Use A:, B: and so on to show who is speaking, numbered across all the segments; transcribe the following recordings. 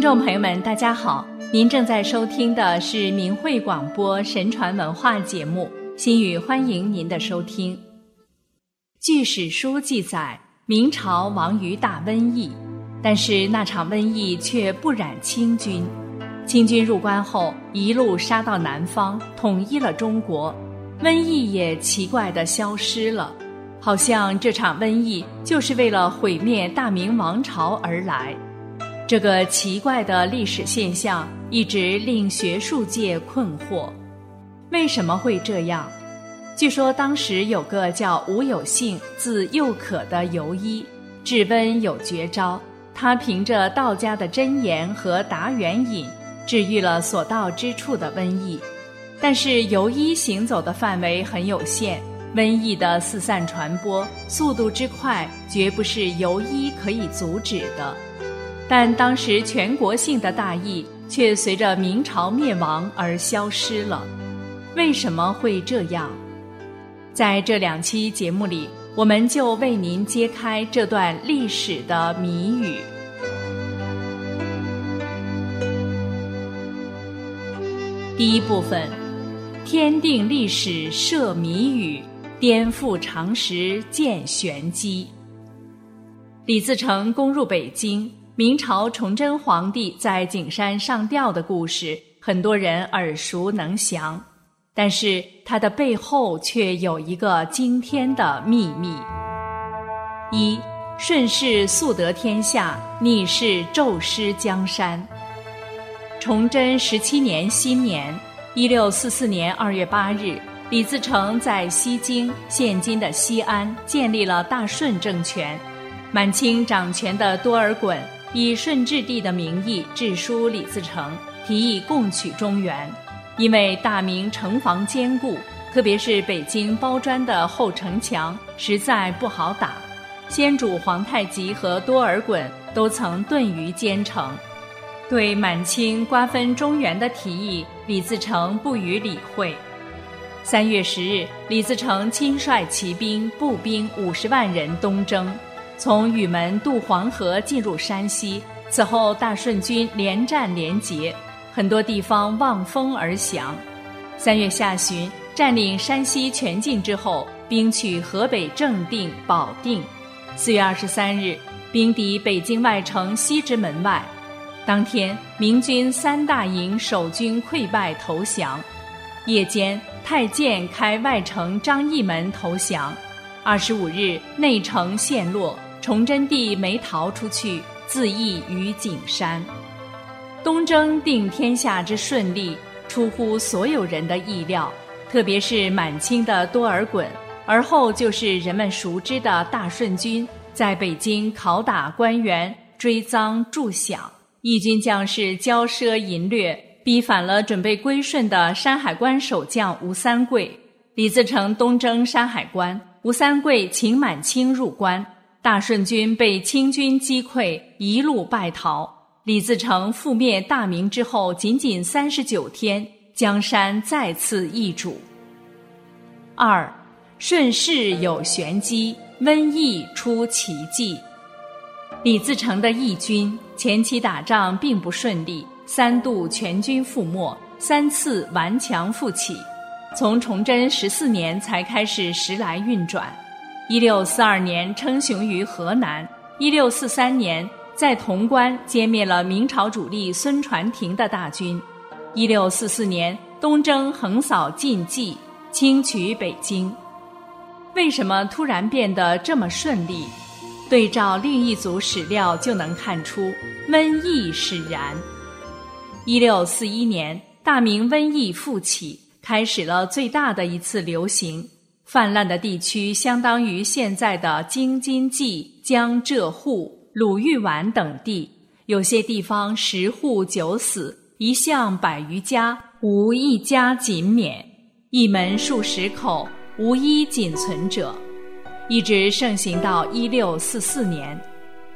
A: 听众朋友们，大家好！您正在收听的是明慧广播神传文化节目，心语欢迎您的收听。据史书记载，明朝亡于大瘟疫，但是那场瘟疫却不染清军。清军入关后，一路杀到南方，统一了中国，瘟疫也奇怪的消失了，好像这场瘟疫就是为了毁灭大明王朝而来。这个奇怪的历史现象一直令学术界困惑，为什么会这样？据说当时有个叫吴有幸，字幼可的游医，治瘟有绝招。他凭着道家的真言和达元饮，治愈了所到之处的瘟疫。但是游医行走的范围很有限，瘟疫的四散传播速度之快，绝不是游医可以阻止的。但当时全国性的大疫却随着明朝灭亡而消失了，为什么会这样？在这两期节目里，我们就为您揭开这段历史的谜语。第一部分：天定历史设谜语，颠覆常识见玄机。李自成攻入北京。明朝崇祯皇帝在景山上吊的故事，很多人耳熟能详，但是它的背后却有一个惊天的秘密：一顺势速得天下，逆势骤失江山。崇祯十七年新年，一六四四年二月八日，李自成在西京（现今的西安）建立了大顺政权，满清掌权的多尔衮。以顺治帝的名义致书李自成，提议共取中原。因为大明城防坚固，特别是北京包砖的后城墙实在不好打。先主皇太极和多尔衮都曾遁于坚城。对满清瓜分中原的提议，李自成不予理会。三月十日，李自成亲率骑兵、步兵五十万人东征。从雨门渡黄河进入山西，此后大顺军连战连捷，很多地方望风而降。三月下旬，占领山西全境之后，兵取河北正定、保定。四月二十三日，兵抵北京外城西直门外，当天明军三大营守军溃败投降。夜间，太监开外城张义门投降。二十五日，内城陷落。崇祯帝没逃出去，自缢于景山。东征定天下之顺利，出乎所有人的意料，特别是满清的多尔衮。而后就是人们熟知的大顺军，在北京拷打官员、追赃助饷，义军将士骄奢淫掠，逼反了准备归顺的山海关守将吴三桂。李自成东征山海关，吴三桂请满清入关。大顺军被清军击溃，一路败逃。李自成覆灭大明之后，仅仅三十九天，江山再次易主。二，顺势有玄机，瘟疫出奇迹。李自成的义军前期打仗并不顺利，三度全军覆没，三次顽强复起，从崇祯十四年才开始时来运转。一六四二年称雄于河南，一六四三年在潼关歼灭了明朝主力孙传庭的大军，一六四四年东征横扫晋冀，轻取北京。为什么突然变得这么顺利？对照另一组史料就能看出，瘟疫使然。一六四一年，大明瘟疫复起，开始了最大的一次流行。泛滥的地区相当于现在的京津冀、江浙沪、鲁豫皖等地，有些地方十户九死，一巷百余家，无一家仅免；一门数十口，无一仅存者，一直盛行到一六四四年。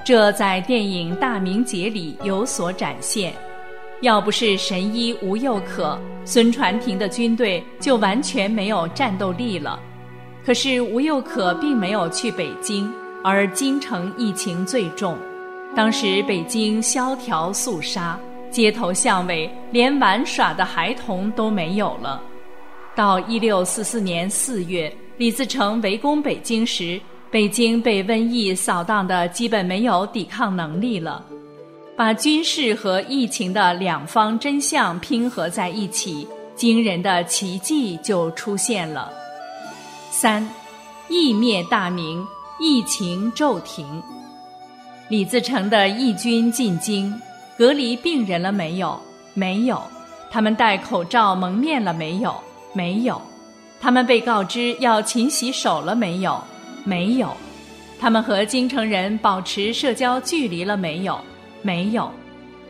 A: 这在电影《大明劫》里有所展现。要不是神医吴又可，孙传庭的军队就完全没有战斗力了。可是吴又可并没有去北京，而京城疫情最重。当时北京萧条肃杀，街头巷尾连玩耍的孩童都没有了。到一六四四年四月，李自成围攻北京时，北京被瘟疫扫荡的基本没有抵抗能力了。把军事和疫情的两方真相拼合在一起，惊人的奇迹就出现了。三，疫灭大明，疫情骤停。李自成的义军进京，隔离病人了没有？没有。他们戴口罩蒙面了没有？没有。他们被告知要勤洗手了没有？没有。他们和京城人保持社交距离了没有？没有。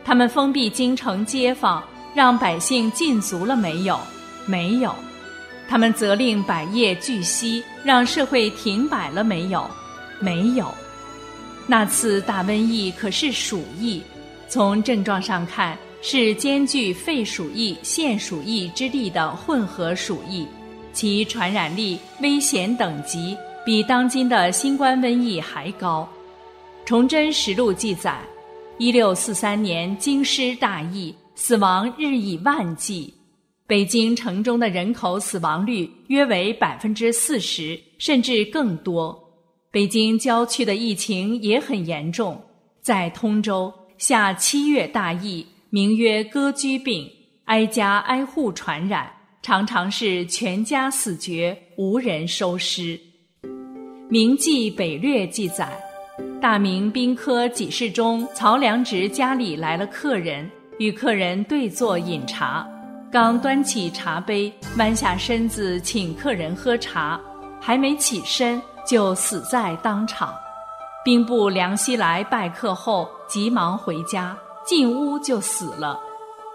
A: 他们封闭京城街坊，让百姓禁足了没有？没有。他们责令百业俱息，让社会停摆了没有？没有。那次大瘟疫可是鼠疫，从症状上看是兼具肺鼠疫、腺鼠疫之力的混合鼠疫，其传染力、危险等级比当今的新冠瘟疫还高。《崇祯实录》记载，一六四三年京师大疫，死亡日以万计，北京城中的人口死亡率约为百分之四十，甚至更多。北京郊区的疫情也很严重，在通州下七月大疫，名曰割居病，挨家挨户传染，常常是全家死绝，无人收尸。《明记北略》记载，大明兵科给事中曹良直家里来了客人，与客人对坐饮茶，刚端起茶杯，弯下身子请客人喝茶，还没起身。就死在当场。兵部梁希来拜客后，急忙回家，进屋就死了。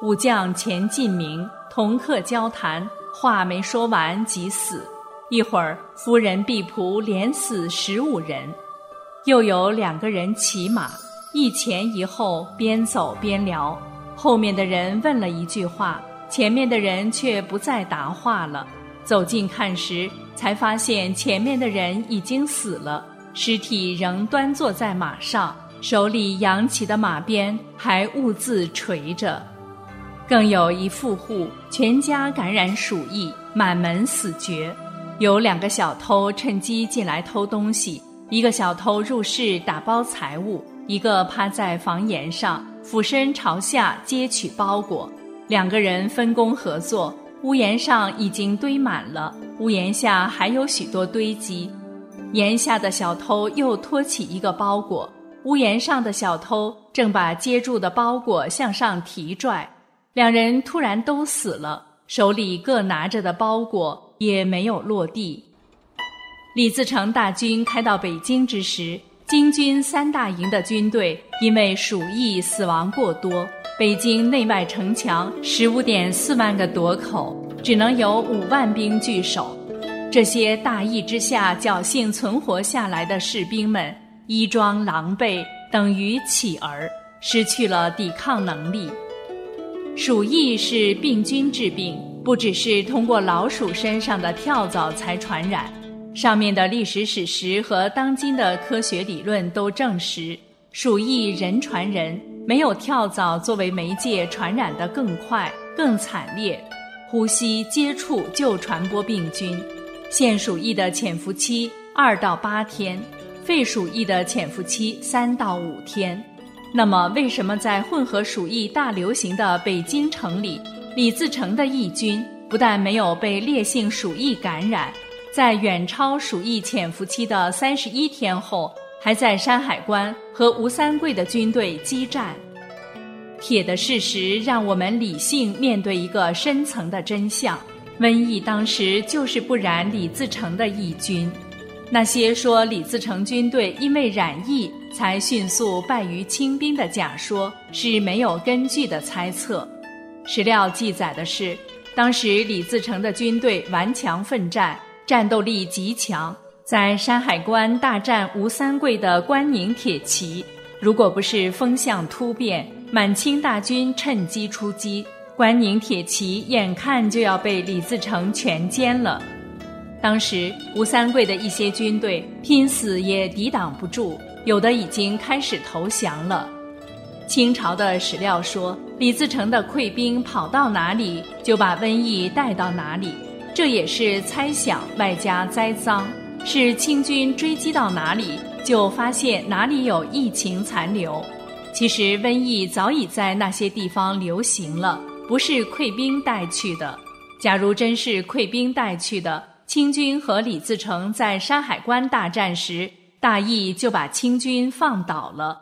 A: 武将钱进明同客交谈，话没说完即死。一会儿，夫人婢仆连死十五人。又有两个人骑马，一前一后，边走边聊。后面的人问了一句话，前面的人却不再答话了。走近看时。才发现前面的人已经死了，尸体仍端坐在马上，手里扬起的马鞭还兀自垂着。更有一富户全家感染鼠疫，满门死绝。有两个小偷趁机进来偷东西，一个小偷入室打包财物，一个趴在房檐上俯身朝下接取包裹，两个人分工合作。屋檐上已经堆满了，屋檐下还有许多堆积。檐下的小偷又托起一个包裹，屋檐上的小偷正把接住的包裹向上提拽。两人突然都死了，手里各拿着的包裹也没有落地。李自成大军开到北京之时，京军三大营的军队因为鼠疫死亡过多。北京内外城墙十五点四万个垛口，只能有五万兵据守。这些大疫之下侥幸存活下来的士兵们，衣装狼狈，等于乞儿，失去了抵抗能力。鼠疫是病菌致病，不只是通过老鼠身上的跳蚤才传染。上面的历史史实和当今的科学理论都证实，鼠疫人传人。没有跳蚤作为媒介，传染的更快、更惨烈。呼吸接触就传播病菌。腺鼠疫的潜伏期二到八天，肺鼠疫的潜伏期三到五天。那么，为什么在混合鼠疫大流行的北京城里，李自成的义军不但没有被烈性鼠疫感染，在远超鼠疫潜伏期的三十一天后？还在山海关和吴三桂的军队激战，铁的事实让我们理性面对一个深层的真相：瘟疫当时就是不染李自成的义军。那些说李自成军队因为染疫才迅速败于清兵的假说是没有根据的猜测。史料记载的是，当时李自成的军队顽强奋战，战斗力极强。在山海关大战吴三桂的关宁铁骑，如果不是风向突变，满清大军趁机出击，关宁铁骑眼看就要被李自成全歼了。当时吴三桂的一些军队拼死也抵挡不住，有的已经开始投降了。清朝的史料说，李自成的溃兵跑到哪里，就把瘟疫带到哪里，这也是猜想外加栽赃。是清军追击到哪里，就发现哪里有疫情残留。其实瘟疫早已在那些地方流行了，不是溃兵带去的。假如真是溃兵带去的，清军和李自成在山海关大战时，大意就把清军放倒了。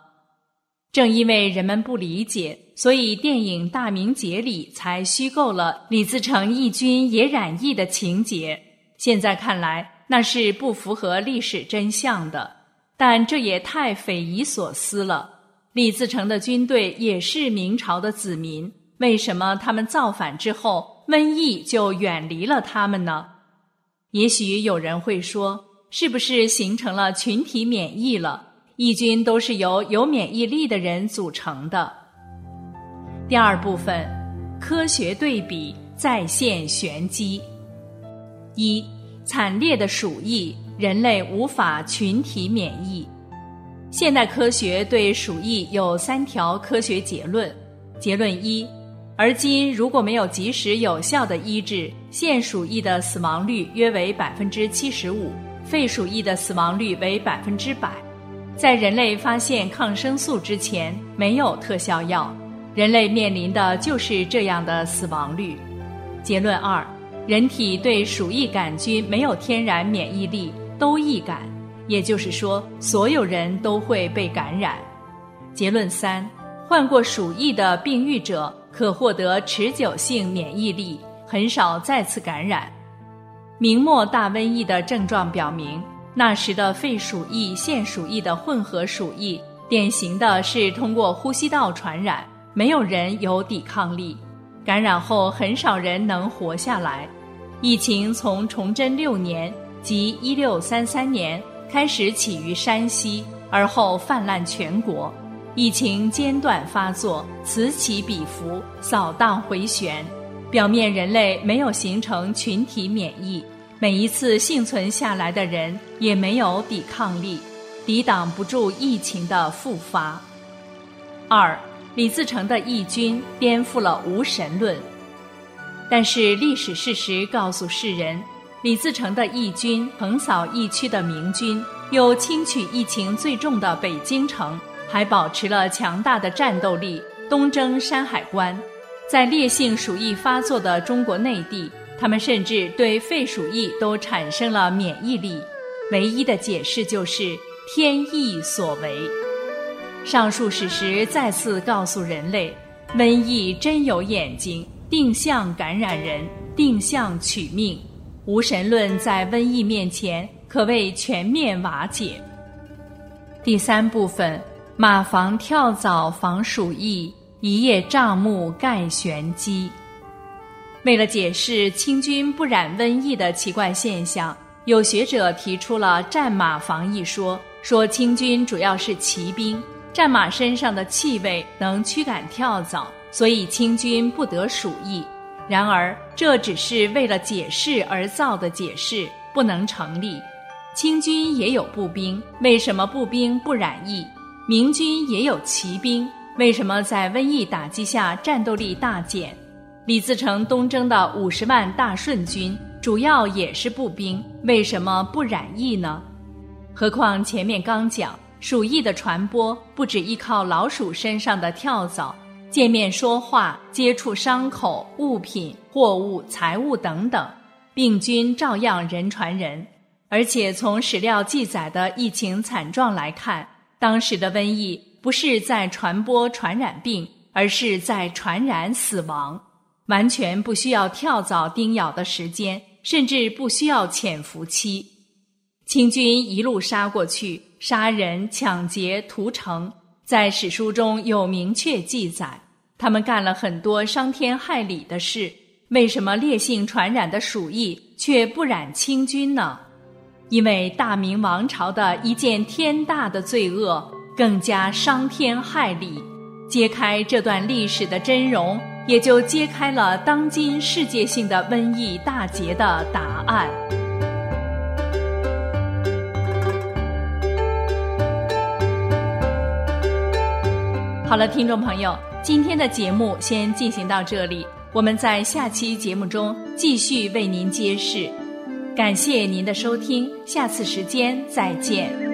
A: 正因为人们不理解，所以电影《大明劫》里才虚构了李自成义军也染疫的情节。现在看来。那是不符合历史真相的，但这也太匪夷所思了。李自成的军队也是明朝的子民，为什么他们造反之后，瘟疫就远离了他们呢？也许有人会说，是不是形成了群体免疫了？义军都是由有免疫力的人组成的。第二部分，科学对比再现玄机，一。惨烈的鼠疫，人类无法群体免疫。现代科学对鼠疫有三条科学结论：结论一，而今如果没有及时有效的医治，现鼠疫的死亡率约为百分之七十五，肺鼠疫的死亡率为百分之百。在人类发现抗生素之前，没有特效药，人类面临的就是这样的死亡率。结论二。人体对鼠疫杆菌没有天然免疫力，都易感，也就是说，所有人都会被感染。结论三：患过鼠疫的病愈者可获得持久性免疫力，很少再次感染。明末大瘟疫的症状表明，那时的肺鼠疫、腺鼠疫的混合鼠疫，典型的是通过呼吸道传染，没有人有抵抗力，感染后很少人能活下来。疫情从崇祯六年即一六三三年开始起于山西，而后泛滥全国。疫情间断发作，此起彼伏，扫荡回旋，表面人类没有形成群体免疫，每一次幸存下来的人也没有抵抗力，抵挡不住疫情的复发。二，李自成的义军颠覆了无神论。但是历史事实告诉世人，李自成的义军横扫疫区的明军，又轻取疫情最重的北京城，还保持了强大的战斗力，东征山海关。在烈性鼠疫发作的中国内地，他们甚至对肺鼠疫都产生了免疫力。唯一的解释就是天意所为。上述史实再次告诉人类，瘟疫真有眼睛。定向感染人，定向取命，无神论在瘟疫面前可谓全面瓦解。第三部分，马房跳蚤防鼠疫，一叶障目盖玄机。为了解释清军不染瘟疫的奇怪现象，有学者提出了战马防疫说，说清军主要是骑兵，战马身上的气味能驱赶跳蚤。所以清军不得鼠疫，然而这只是为了解释而造的解释，不能成立。清军也有步兵，为什么步兵不染疫？明军也有骑兵，为什么在瘟疫打击下战斗力大减？李自成东征的五十万大顺军主要也是步兵，为什么不染疫呢？何况前面刚讲，鼠疫的传播不只依靠老鼠身上的跳蚤。见面说话、接触伤口、物品、货物、财物等等，病菌照样人传人。而且从史料记载的疫情惨状来看，当时的瘟疫不是在传播传染病，而是在传染死亡，完全不需要跳蚤叮咬的时间，甚至不需要潜伏期。清军一路杀过去，杀人、抢劫、屠城。在史书中有明确记载，他们干了很多伤天害理的事。为什么烈性传染的鼠疫却不染清军呢？因为大明王朝的一件天大的罪恶更加伤天害理。揭开这段历史的真容，也就揭开了当今世界性的瘟疫大劫的答案。好了，听众朋友，今天的节目先进行到这里，我们在下期节目中继续为您揭示。感谢您的收听，下次时间再见。